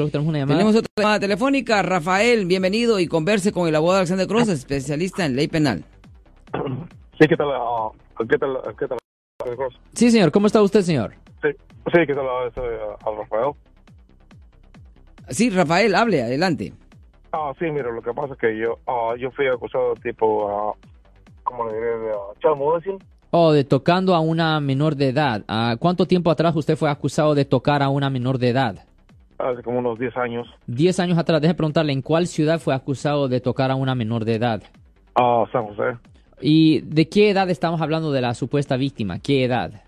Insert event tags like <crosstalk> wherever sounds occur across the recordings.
creo que tenemos una llamada. Tenemos otra llamada telefónica. Rafael, bienvenido y converse con el abogado Alexander Cross, especialista en ley penal. Sí, ¿qué tal? ah, ¿Qué tal? ¿Qué tal? Cross? Sí, señor. ¿Cómo está usted, señor? Sí, sí, ¿qué tal? ah, este, ah, al Rafael. Sí, Rafael, hable, adelante. Ah, sí, mira, lo que pasa es que yo, ah, yo fui acusado tipo, ah, ¿cómo le diré? De ah, molesting. Oh, de tocando a una menor de edad. Ah, ¿Cuánto tiempo atrás usted fue acusado de tocar a una menor de edad? Hace como unos 10 años. Diez años atrás. Deje preguntarle, ¿en cuál ciudad fue acusado de tocar a una menor de edad? Ah, San José. ¿Y de qué edad estamos hablando de la supuesta víctima? ¿Qué edad?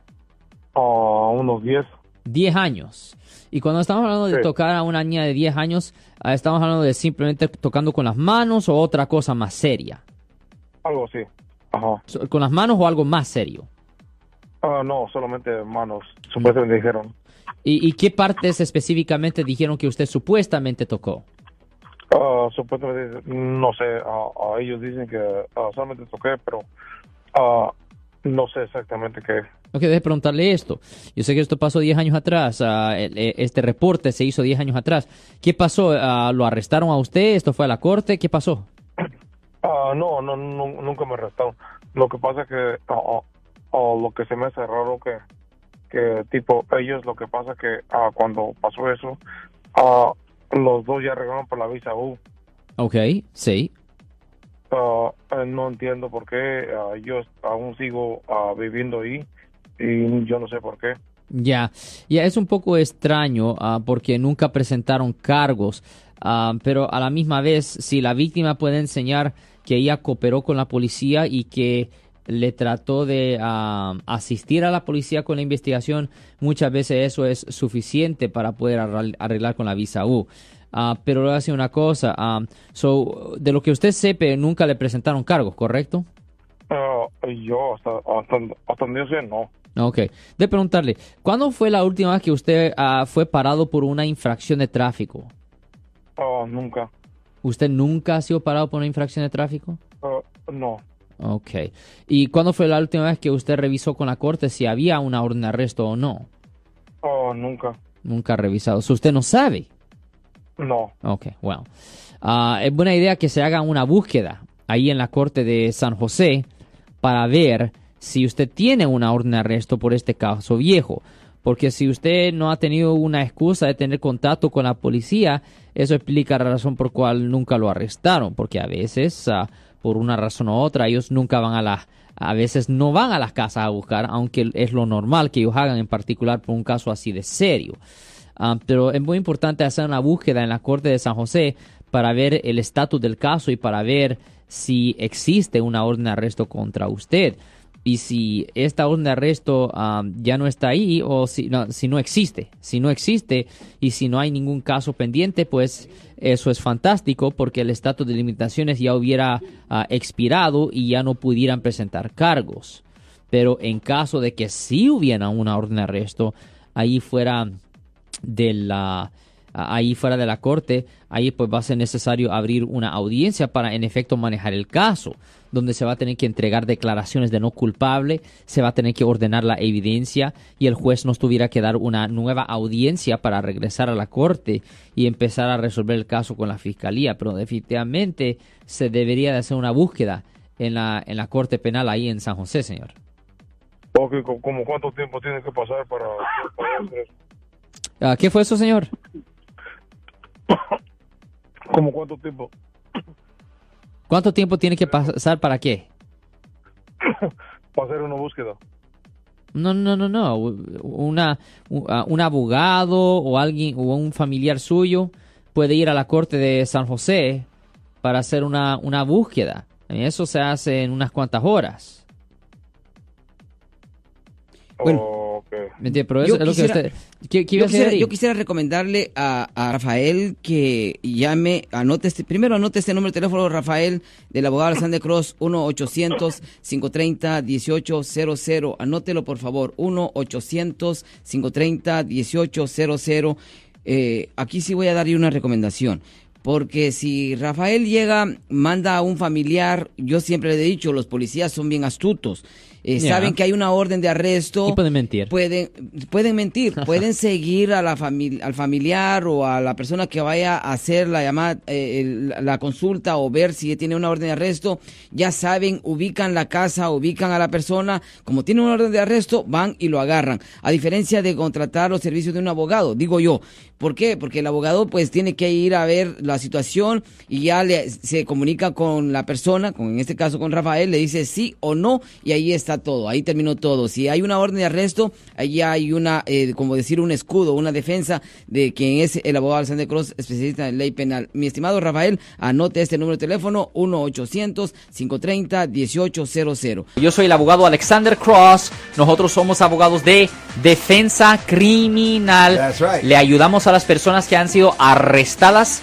Ah, unos 10. 10 años. Y cuando estamos hablando de Sí. tocar a una niña de 10 años, ah, ¿estamos hablando de simplemente tocando con las manos o otra cosa más seria? Algo así. Ajá. ¿Con las manos o algo más serio? Ah, no, solamente manos. Supuestamente dijeron. ¿Y, y qué partes específicamente dijeron que usted supuestamente tocó? Ah, supuestamente, no sé, ah, ellos dicen que solamente toqué, pero no sé exactamente qué. Ok, deje preguntarle esto. Yo sé que esto pasó 10 años atrás. eh, este reporte se hizo 10 años atrás. ¿Qué pasó? ¿Lo arrestaron a usted? ¿Esto fue a la corte? ¿Qué pasó? No, no, no, nunca me arrestaron. Lo que pasa que ah, ah, lo que se me hace raro que, que tipo, ellos lo que pasa que ah, cuando pasó eso, ah, los dos ya arreglaron por la visa U. Ok, sí. Ah, eh, no entiendo por qué ah, yo aún sigo ah, viviendo ahí y yo no sé por qué. Ya, ya es un poco extraño ah, porque nunca presentaron cargos, ah, pero a la misma vez, si la víctima puede enseñar que ella cooperó con la policía y que le trató de ah, asistir a la policía con la investigación, muchas veces eso es suficiente para poder arreglar con la visa U. Ah, pero le voy a decir una cosa, ah, so, de lo que usted sepa, nunca le presentaron cargos, ¿correcto? Yo hasta, hasta, hasta no. Ok. De preguntarle, ¿cuándo fue la última vez que usted fue parado por una infracción de tráfico? Nunca. ¿Usted nunca ha sido parado por una infracción de tráfico? No. Ok. ¿Y cuándo fue la última vez que usted revisó con la corte si había una orden de arresto o no? Ah, nunca. Nunca ha revisado. So, usted no sabe. No. Ok, bueno. Ah, es buena idea que se haga una búsqueda ahí en la corte de San José para ver si usted tiene una orden de arresto por este caso viejo. Porque si usted no ha tenido una excusa de tener contacto con la policía, eso explica la razón por cual nunca lo arrestaron. Porque a veces, ah, por una razón u otra, ellos nunca van a las... A veces no van a las casas a buscar, aunque es lo normal que ellos hagan, en particular por un caso así de serio. Ah, pero es muy importante hacer una búsqueda en la Corte de San José para ver el estatus del caso y para ver si existe una orden de arresto contra usted. Y si esta orden de arresto ah, ya no está ahí o si no, si no existe, si no existe y si no hay ningún caso pendiente, pues eso es fantástico porque el estatus de limitaciones ya hubiera ah, expirado y ya no pudieran presentar cargos. Pero en caso de que sí hubiera una orden de arresto, ahí fuera de la ahí fuera de la corte, ahí pues va a ser necesario abrir una audiencia para en efecto manejar el caso, donde se va a tener que entregar declaraciones de no culpable, se va a tener que ordenar la evidencia y el juez nos tuviera que dar una nueva audiencia para regresar a la corte y empezar a resolver el caso con la fiscalía, pero definitivamente se debería de hacer una búsqueda en la en la corte penal ahí en San José, señor. Ok, co- ¿como cuánto tiempo tiene que pasar para, para hacer eso? Ah, ¿Qué fue eso, señor? <coughs> ¿Como cuánto tiempo? <coughs> ¿Cuánto tiempo tiene que pasar para qué? <coughs> Para hacer una búsqueda. No, no, no, no. Una, un abogado o alguien o un familiar suyo puede ir a la corte de San José para hacer una, una búsqueda. Eso se hace en unas cuantas horas. Bueno. Pero eso Yo es lo que quisiera- usted... ¿Qué, qué Yo quisiera, yo quisiera recomendarle a, a Rafael que llame, anote este, primero anote este número de teléfono, Rafael, del abogado Alexander Cross, 1-800-530-1800. Anótelo, por favor, 1-800-530-1800. Eh, aquí sí voy a darle una recomendación. Porque si Rafael llega, manda a un familiar, yo siempre le he dicho, los policías son bien astutos. Eh. Saben que hay una orden de arresto. Y pueden mentir. Pueden, pueden mentir, <laughs> pueden seguir a la familia, al familiar o a la persona que vaya a hacer la llamada, eh, el- la consulta o ver si tiene una orden de arresto. Ya saben, ubican la casa, ubican a la persona. Como tiene una orden de arresto, van y lo agarran. A diferencia de contratar los servicios de un abogado, digo yo. ¿Por qué? Porque el abogado pues tiene que ir a ver la situación y ya le, se comunica con la persona, con, en este caso con Rafael, le dice sí o no y ahí está todo, ahí terminó todo. Si hay una orden de arresto, ahí hay una, eh, como decir, un escudo, una defensa de quien es el abogado Alexander Cross, especialista en ley penal. Mi estimado Rafael, anote este número de teléfono 1-800-530-1800. Yo soy el abogado Alexander Cross. Nosotros somos abogados de defensa criminal. That's right. Le ayudamos a las personas que han sido arrestadas